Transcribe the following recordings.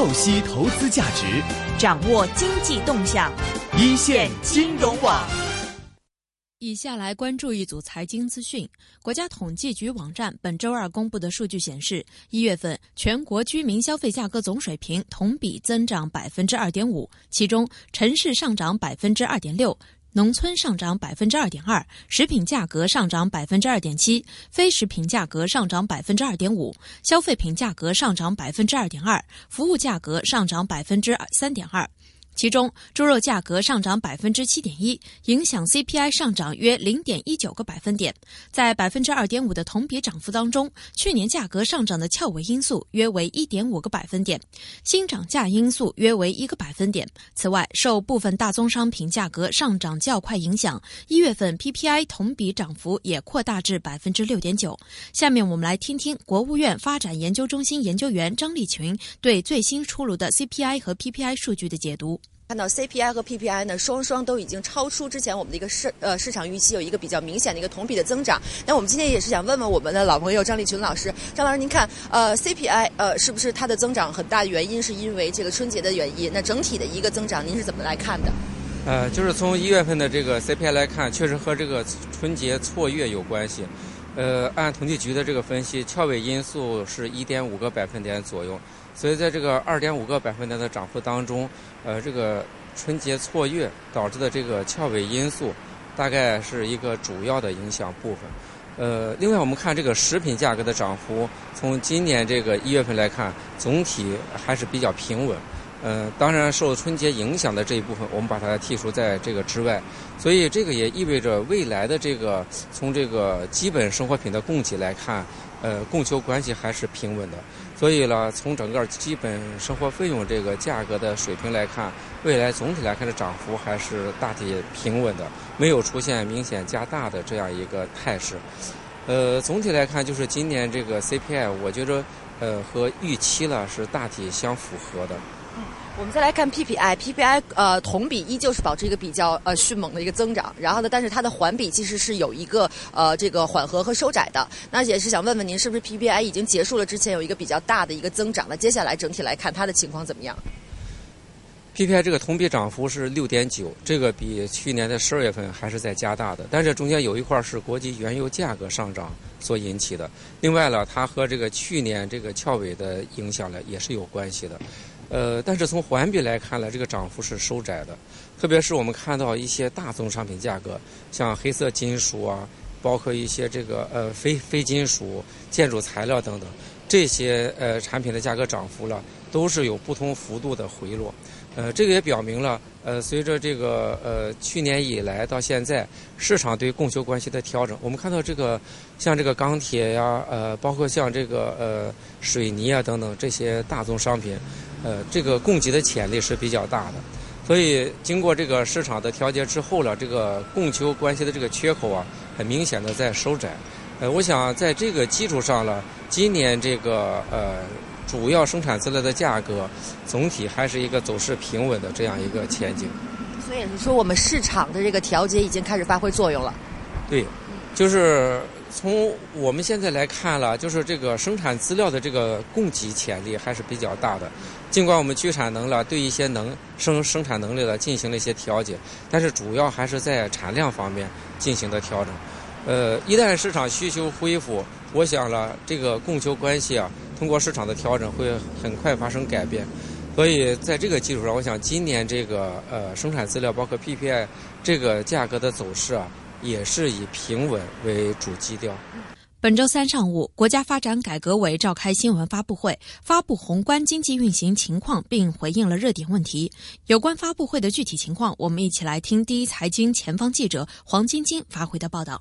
透析投资价值，掌握经济动向，一线金融网。以下来关注一组财经资讯。国家统计局网站本周二公布的数据显示，一月份全国居民消费价格总水平同比增长百分之二点五，其中城市上涨百分之二点六。农村上涨百分之二点二，食品价格上涨百分之二点七，非食品价格上涨百分之二点五，消费品价格上涨百分之二点二，服务价格上涨百分之三点二。其中，猪肉价格上涨百分之七点一，影响 CPI 上涨约零点一九个百分点。在百分之二点五的同比涨幅当中，去年价格上涨的翘尾因素约为一点五个百分点，新涨价因素约为一个百分点。此外，受部分大宗商品价格上涨较快影响，一月份 PPI 同比涨幅也扩大至百分之六点九。下面我们来听听国务院发展研究中心研究员张立群对最新出炉的 CPI 和 PPI 数据的解读。看到 CPI 和 PPI 呢，双双都已经超出之前我们的一个市呃市场预期，有一个比较明显的一个同比的增长。那我们今天也是想问问我们的老朋友张立群老师，张老师您看，呃 CPI 呃是不是它的增长很大原因是因为这个春节的原因？那整体的一个增长您是怎么来看的？呃，就是从一月份的这个 CPI 来看，确实和这个春节错月有关系。呃，按统计局的这个分析，翘尾因素是一点五个百分点左右。所以在这个二点五个百分点的涨幅当中，呃，这个春节错月导致的这个翘尾因素，大概是一个主要的影响部分。呃，另外我们看这个食品价格的涨幅，从今年这个一月份来看，总体还是比较平稳。呃，当然受春节影响的这一部分，我们把它剔除在这个之外。所以这个也意味着未来的这个从这个基本生活品的供给来看，呃，供求关系还是平稳的。所以呢，从整个基本生活费用这个价格的水平来看，未来总体来看的涨幅还是大体平稳的，没有出现明显加大的这样一个态势。呃，总体来看，就是今年这个 CPI，我觉着呃和预期呢是大体相符合的。我们再来看 PPI，PPI 呃同比依旧是保持一个比较呃迅猛的一个增长，然后呢，但是它的环比其实是有一个呃这个缓和和收窄的。那也是想问问您，是不是 PPI 已经结束了之前有一个比较大的一个增长？那接下来整体来看它的情况怎么样？PPI 这个同比涨幅是六点九，这个比去年的十二月份还是在加大的，但是中间有一块是国际原油价格上涨所引起的。另外呢，它和这个去年这个翘尾的影响呢也是有关系的。呃，但是从环比来看呢，这个涨幅是收窄的，特别是我们看到一些大宗商品价格，像黑色金属啊，包括一些这个呃非非金属、建筑材料等等，这些呃产品的价格涨幅了，都是有不同幅度的回落。呃，这个也表明了，呃，随着这个呃去年以来到现在，市场对供求关系的调整，我们看到这个像这个钢铁呀，呃，包括像这个呃水泥啊等等这些大宗商品。呃，这个供给的潜力是比较大的，所以经过这个市场的调节之后呢，这个供求关系的这个缺口啊，很明显的在收窄。呃，我想在这个基础上呢，今年这个呃主要生产资料的价格总体还是一个走势平稳的这样一个前景。所以是说，我们市场的这个调节已经开始发挥作用了。对，就是。从我们现在来看了，就是这个生产资料的这个供给潜力还是比较大的。尽管我们去产能了，对一些能生生产能力了进行了一些调节，但是主要还是在产量方面进行的调整。呃，一旦市场需求恢复，我想了这个供求关系啊，通过市场的调整会很快发生改变。所以在这个基础上，我想今年这个呃生产资料包括 PPI 这个价格的走势啊。也是以平稳为主基调。本周三上午，国家发展改革委召开新闻发布会，发布宏观经济运行情况，并回应了热点问题。有关发布会的具体情况，我们一起来听第一财经前方记者黄晶晶发回的报道。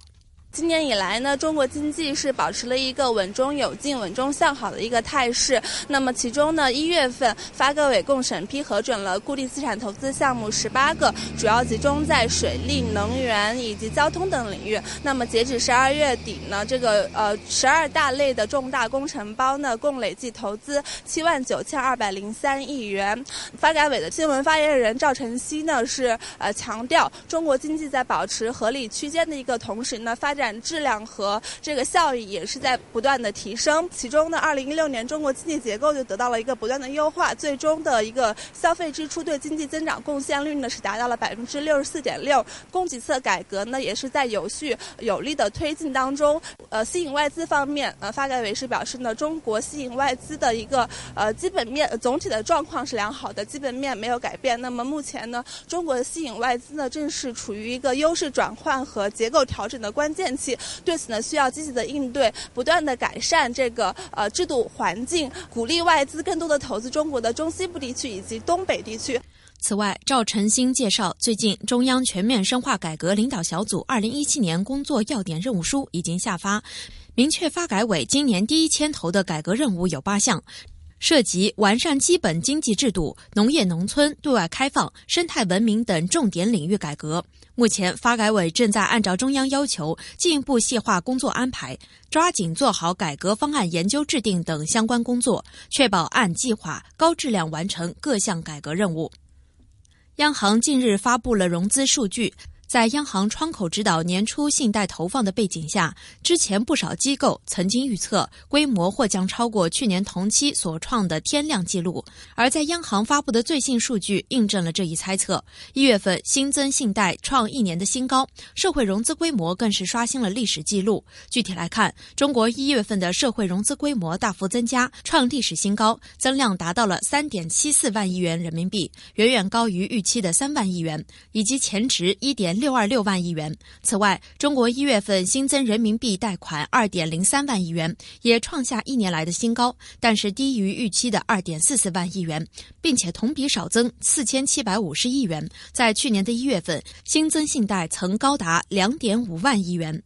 今年以来呢，中国经济是保持了一个稳中有进、稳中向好的一个态势。那么其中呢，一月份发改委共审批核准了固定资产投资项目十八个，主要集中在水利、能源以及交通等领域。那么截止十二月底呢，这个呃十二大类的重大工程包呢，共累计投资七万九千二百零三亿元。发改委的新闻发言人赵晨曦呢是呃强调，中国经济在保持合理区间的一个同时呢，发展质量和这个效益也是在不断的提升。其中呢，二零一六年中国经济结构就得到了一个不断的优化，最终的一个消费支出对经济增长贡献率呢是达到了百分之六十四点六。供给侧改革呢也是在有序有力的推进当中。呃，吸引外资方面，呃，发改委是表示呢，中国吸引外资的一个呃基本面总体的状况是良好的，基本面没有改变。那么目前呢，中国的吸引外资呢正是处于一个优势转换和结构调整的关键对此呢需要积极的应对，不断的改善这个呃制度环境，鼓励外资更多的投资中国的中西部地区以及东北地区。此外，赵晨星介绍，最近中央全面深化改革领导小组二零一七年工作要点任务书已经下发，明确发改委今年第一牵头的改革任务有八项。涉及完善基本经济制度、农业农村、对外开放、生态文明等重点领域改革。目前，发改委正在按照中央要求，进一步细化工作安排，抓紧做好改革方案研究制定等相关工作，确保按计划高质量完成各项改革任务。央行近日发布了融资数据。在央行窗口指导年初信贷投放的背景下，之前不少机构曾经预测规模或将超过去年同期所创的天量记录。而在央行发布的最新数据印证了这一猜测。一月份新增信贷创一年的新高，社会融资规模更是刷新了历史记录。具体来看，中国一月份的社会融资规模大幅增加，创历史新高，增量达到了三点七四万亿元人民币，远远高于预期的三万亿元，以及前值一点。六二六万亿元。此外，中国一月份新增人民币贷款二点零三万亿元，也创下一年来的新高，但是低于预期的二点四四万亿元，并且同比少增四千七百五十亿元。在去年的一月份，新增信贷曾高达两点五万亿元。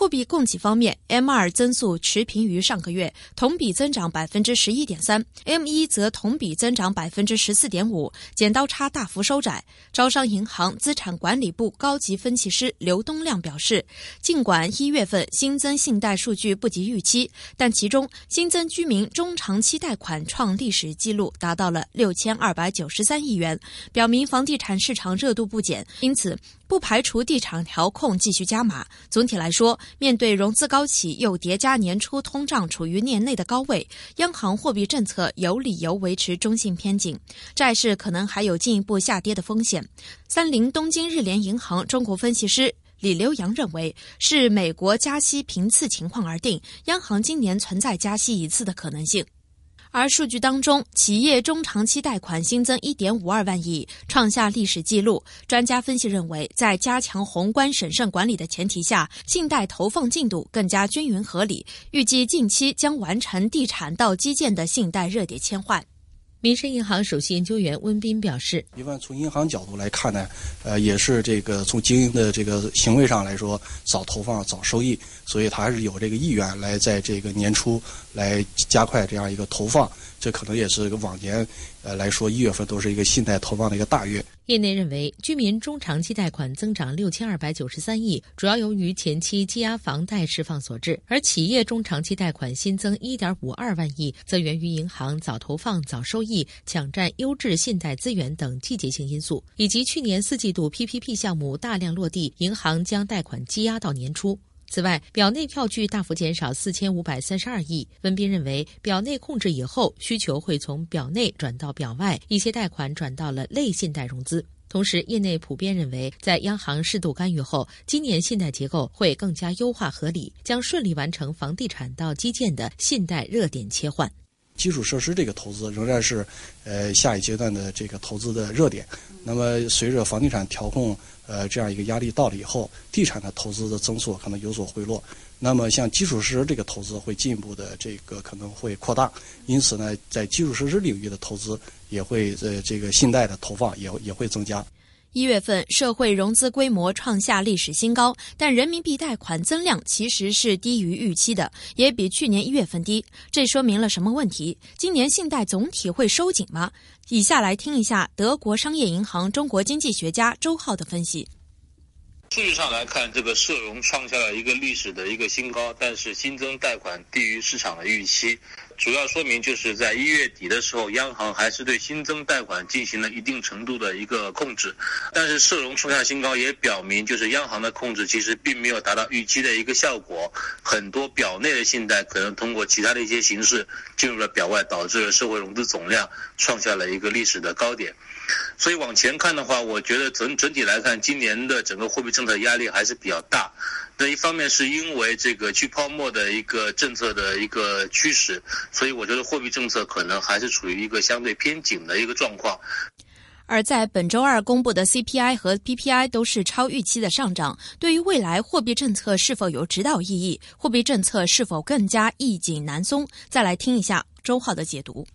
货币供给方面，M 二增速持平于上个月，同比增长百分之十一点三；M 一则同比增长百分之十四点五，剪刀差大幅收窄。招商银行资产管理部高级分析师刘东亮表示，尽管一月份新增信贷数据不及预期，但其中新增居民中长期贷款创历史纪录，达到了六千二百九十三亿元，表明房地产市场热度不减。因此，不排除地产调控继续加码。总体来说，面对融资高企又叠加年初通胀处于年内的高位，央行货币政策有理由维持中性偏紧，债市可能还有进一步下跌的风险。三菱东京日联银行中国分析师李刘洋认为，是美国加息频次情况而定，央行今年存在加息一次的可能性。而数据当中，企业中长期贷款新增一点五二万亿，创下历史记录。专家分析认为，在加强宏观审慎管理的前提下，信贷投放进度更加均匀合理，预计近期将完成地产到基建的信贷热点切换。民生银行首席研究员温彬表示：“一般从银行角度来看呢，呃，也是这个从经营的这个行为上来说，早投放早收益，所以他还是有这个意愿来在这个年初来加快这样一个投放。这可能也是一个往年。”呃，来说一月份都是一个信贷投放的一个大月。业内认为，居民中长期贷款增长六千二百九十三亿，主要由于前期积压房贷释放所致；而企业中长期贷款新增一点五二万亿，则源于银行早投放早收益、抢占优质信贷资源等季节性因素，以及去年四季度 PPP 项目大量落地，银行将贷款积压到年初。此外，表内票据大幅减少四千五百三十二亿。温彬认为，表内控制以后，需求会从表内转到表外，一些贷款转到了类信贷融资。同时，业内普遍认为，在央行适度干预后，今年信贷结构会更加优化合理，将顺利完成房地产到基建的信贷热点切换。基础设施这个投资仍然是，呃，下一阶段的这个投资的热点。那么，随着房地产调控。呃，这样一个压力到了以后，地产的投资的增速可能有所回落。那么，像基础设施这个投资会进一步的这个可能会扩大。因此呢，在基础设施领域的投资也会呃这个信贷的投放也也会增加。一月份社会融资规模创下历史新高，但人民币贷款增量其实是低于预期的，也比去年一月份低。这说明了什么问题？今年信贷总体会收紧吗？以下来听一下德国商业银行中国经济学家周浩的分析。数据上来看，这个社融创下了一个历史的一个新高，但是新增贷款低于市场的预期。主要说明就是在一月底的时候，央行还是对新增贷款进行了一定程度的一个控制，但是社融创下新高，也表明就是央行的控制其实并没有达到预期的一个效果，很多表内的信贷可能通过其他的一些形式进入了表外，导致了社会融资总量创下了一个历史的高点。所以往前看的话，我觉得整整体来看，今年的整个货币政策压力还是比较大。那一方面是因为这个去泡沫的一个政策的一个驱使，所以我觉得货币政策可能还是处于一个相对偏紧的一个状况。而在本周二公布的 CPI 和 PPI 都是超预期的上涨，对于未来货币政策是否有指导意义？货币政策是否更加易紧难松？再来听一下周浩的解读。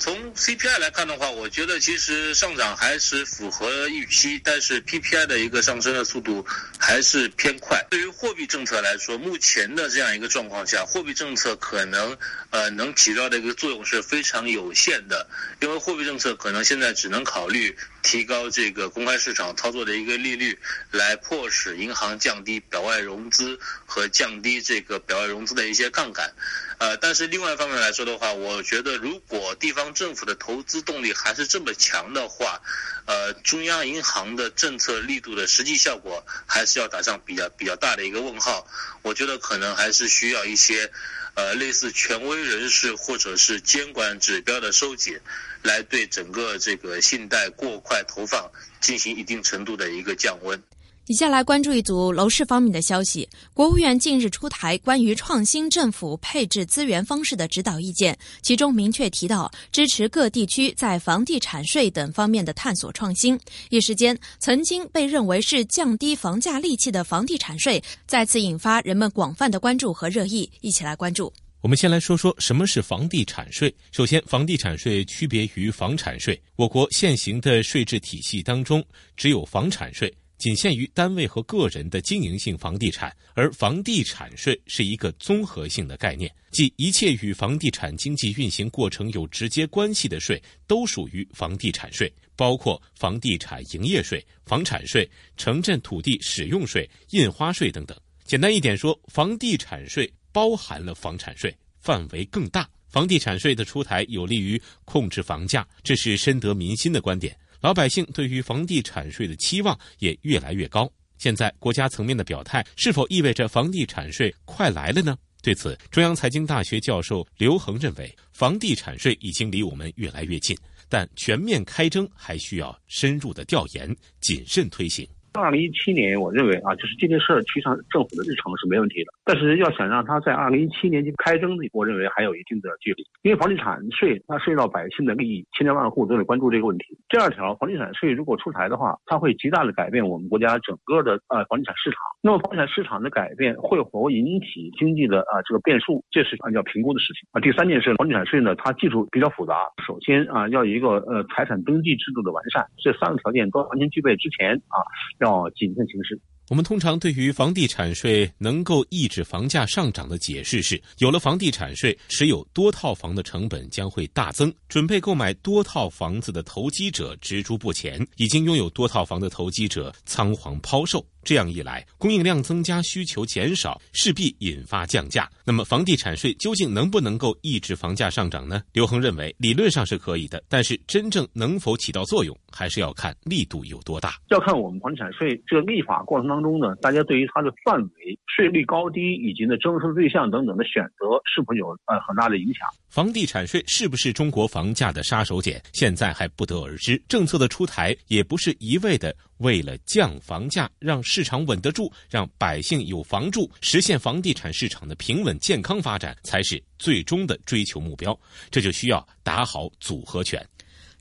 从 CPI 来看的话，我觉得其实上涨还是符合预期，但是 PPI 的一个上升的速度还是偏快。对于货币政策来说，目前的这样一个状况下，货币政策可能呃能起到的一个作用是非常有限的，因为货币政策可能现在只能考虑提高这个公开市场操作的一个利率，来迫使银行降低表外融资和降低这个表外融资的一些杠杆。呃，但是另外一方面来说的话，我觉得如果地方政府的投资动力还是这么强的话，呃，中央银行的政策力度的实际效果还是要打上比较比较大的一个问号。我觉得可能还是需要一些，呃，类似权威人士或者是监管指标的收紧，来对整个这个信贷过快投放进行一定程度的一个降温。接下来关注一组楼市方面的消息。国务院近日出台关于创新政府配置资源方式的指导意见，其中明确提到支持各地区在房地产税等方面的探索创新。一时间，曾经被认为是降低房价利器的房地产税，再次引发人们广泛的关注和热议。一起来关注。我们先来说说什么是房地产税。首先，房地产税区别于房产税，我国现行的税制体系当中只有房产税。仅限于单位和个人的经营性房地产，而房地产税是一个综合性的概念，即一切与房地产经济运行过程有直接关系的税都属于房地产税，包括房地产营业税、房产税、城镇土地使用税、印花税等等。简单一点说，房地产税包含了房产税，范围更大。房地产税的出台有利于控制房价，这是深得民心的观点。老百姓对于房地产税的期望也越来越高。现在国家层面的表态，是否意味着房地产税快来了呢？对此，中央财经大学教授刘恒认为，房地产税已经离我们越来越近，但全面开征还需要深入的调研、谨慎推行。二零一七年，我认为啊，就是这件事儿，实上政府的日程是没问题的。但是要想让它在二零一七年就开征，我认为还有一定的距离。因为房地产税它涉及到百姓的利益，千家万户都得关注这个问题。第二条，房地产税如果出台的话，它会极大的改变我们国家整个的呃房地产市场。那么房地产市场的改变会否引起经济的啊这个变数，这是要评估的事情啊。第三件事，房地产税呢，它技术比较复杂，首先啊要一个呃财产登记制度的完善，这三个条件都完全具备之前啊。要谨慎行事。我们通常对于房地产税能够抑制房价上涨的解释是：有了房地产税，持有多套房的成本将会大增，准备购买多套房子的投机者止住不前，已经拥有多套房的投机者仓皇抛售。这样一来，供应量增加，需求减少，势必引发降价。那么，房地产税究竟能不能够抑制房价上涨呢？刘恒认为，理论上是可以的，但是真正能否起到作用，还是要看力度有多大。要看我们房地产税这个立法过程当中呢，大家对于它的范围、税率高低以及呢征收对象等等的选择，是否有呃很大的影响？房地产税是不是中国房价的杀手锏？现在还不得而知。政策的出台也不是一味的。为了降房价，让市场稳得住，让百姓有房住，实现房地产市场的平稳健康发展，才是最终的追求目标。这就需要打好组合拳。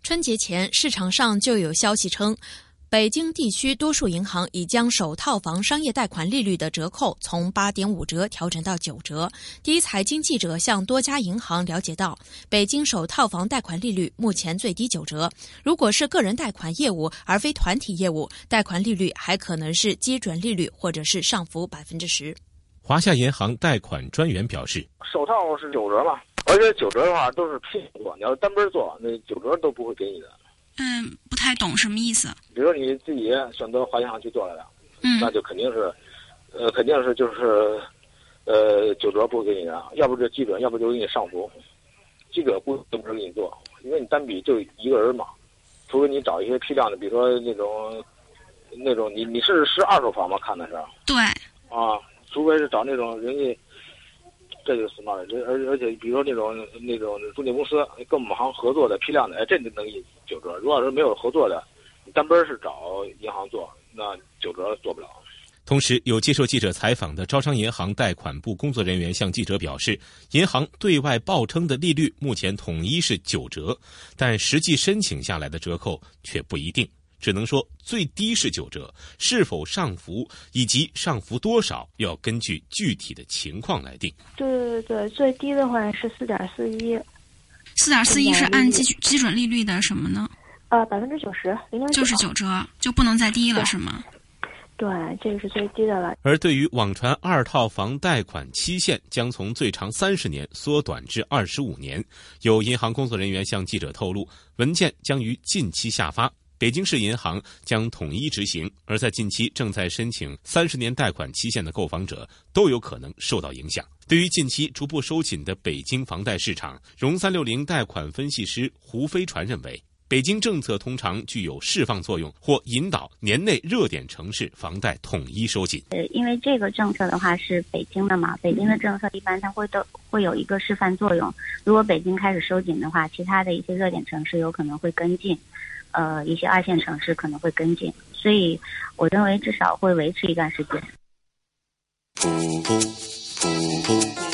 春节前，市场上就有消息称。北京地区多数银行已将首套房商业贷款利率的折扣从八点五折调整到九折。第一财经记者向多家银行了解到，北京首套房贷款利率目前最低九折。如果是个人贷款业务而非团体业务，贷款利率还可能是基准利率或者是上浮百分之十。华夏银行贷款专员表示，首套是九折嘛，而且九折的话都是拼做，你要单边做，那九折都不会给你的。嗯，不太懂什么意思。比如说你自己选择华银行去做来的，嗯，那就肯定是，呃，肯定是就是，呃，九折不给你的，要不就基准，要不就给你上浮。基准估都不是给你做，因为你单笔就一个人嘛，除非你找一些批量的，比如说那种那种你你是是二手房吗？看的是？对。啊，除非是找那种人家，这就 smart，而而且比如说那种那种中介公司跟我们行合作的批量的，哎，这就能给九折。如果要是没有合作的，单奔是找银行做，那九折做不了。同时，有接受记者采访的招商银行贷款部工作人员向记者表示，银行对外报称的利率目前统一是九折，但实际申请下来的折扣却不一定，只能说最低是九折，是否上浮以及上浮多少，要根据具体的情况来定。对对对，最低的话是四点四一，四点四一是按基基准利率的什么呢？呃，百分之九十，零点就是九折，就不能再低了，是吗？对，这个是最低的了。而对于网传二套房贷款期限将从最长三十年缩短至二十五年，有银行工作人员向记者透露，文件将于近期下发，北京市银行将统一执行。而在近期正在申请三十年贷款期限的购房者都有可能受到影响。对于近期逐步收紧的北京房贷市场，融三六零贷款分析师胡飞传认为。北京政策通常具有释放作用，或引导年内热点城市房贷统一收紧。呃，因为这个政策的话是北京的嘛，北京的政策一般它会都会有一个示范作用。如果北京开始收紧的话，其他的一些热点城市有可能会跟进，呃，一些二线城市可能会跟进。所以，我认为至少会维持一段时间。